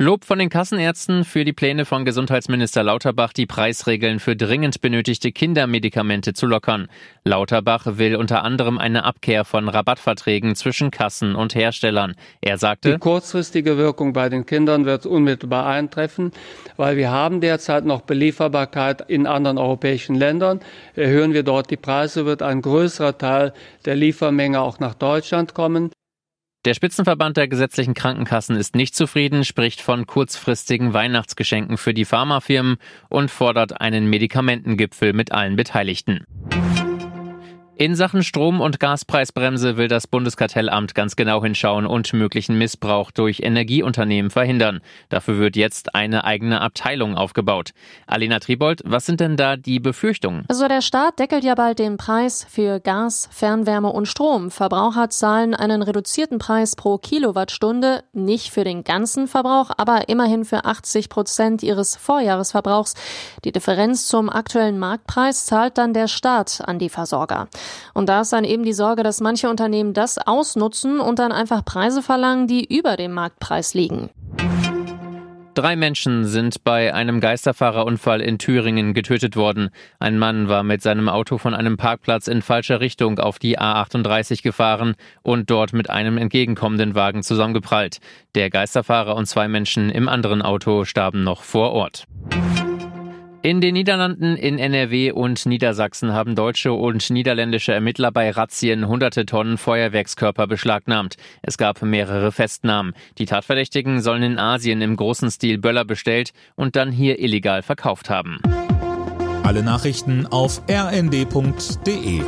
Lob von den Kassenärzten für die Pläne von Gesundheitsminister Lauterbach, die Preisregeln für dringend benötigte Kindermedikamente zu lockern. Lauterbach will unter anderem eine Abkehr von Rabattverträgen zwischen Kassen und Herstellern. Er sagte, die kurzfristige Wirkung bei den Kindern wird unmittelbar eintreffen, weil wir haben derzeit noch Belieferbarkeit in anderen europäischen Ländern. Erhöhen wir dort die Preise, wird ein größerer Teil der Liefermenge auch nach Deutschland kommen. Der Spitzenverband der gesetzlichen Krankenkassen ist nicht zufrieden, spricht von kurzfristigen Weihnachtsgeschenken für die Pharmafirmen und fordert einen Medikamentengipfel mit allen Beteiligten. In Sachen Strom- und Gaspreisbremse will das Bundeskartellamt ganz genau hinschauen und möglichen Missbrauch durch Energieunternehmen verhindern. Dafür wird jetzt eine eigene Abteilung aufgebaut. Alena Tribold, was sind denn da die Befürchtungen? Also der Staat deckelt ja bald den Preis für Gas, Fernwärme und Strom. Verbraucher zahlen einen reduzierten Preis pro Kilowattstunde, nicht für den ganzen Verbrauch, aber immerhin für 80 Prozent ihres Vorjahresverbrauchs. Die Differenz zum aktuellen Marktpreis zahlt dann der Staat an die Versorger. Und da ist dann eben die Sorge, dass manche Unternehmen das ausnutzen und dann einfach Preise verlangen, die über dem Marktpreis liegen. Drei Menschen sind bei einem Geisterfahrerunfall in Thüringen getötet worden. Ein Mann war mit seinem Auto von einem Parkplatz in falscher Richtung auf die A38 gefahren und dort mit einem entgegenkommenden Wagen zusammengeprallt. Der Geisterfahrer und zwei Menschen im anderen Auto starben noch vor Ort. In den Niederlanden, in NRW und Niedersachsen haben deutsche und niederländische Ermittler bei Razzien hunderte Tonnen Feuerwerkskörper beschlagnahmt. Es gab mehrere Festnahmen. Die Tatverdächtigen sollen in Asien im großen Stil Böller bestellt und dann hier illegal verkauft haben. Alle Nachrichten auf rnd.de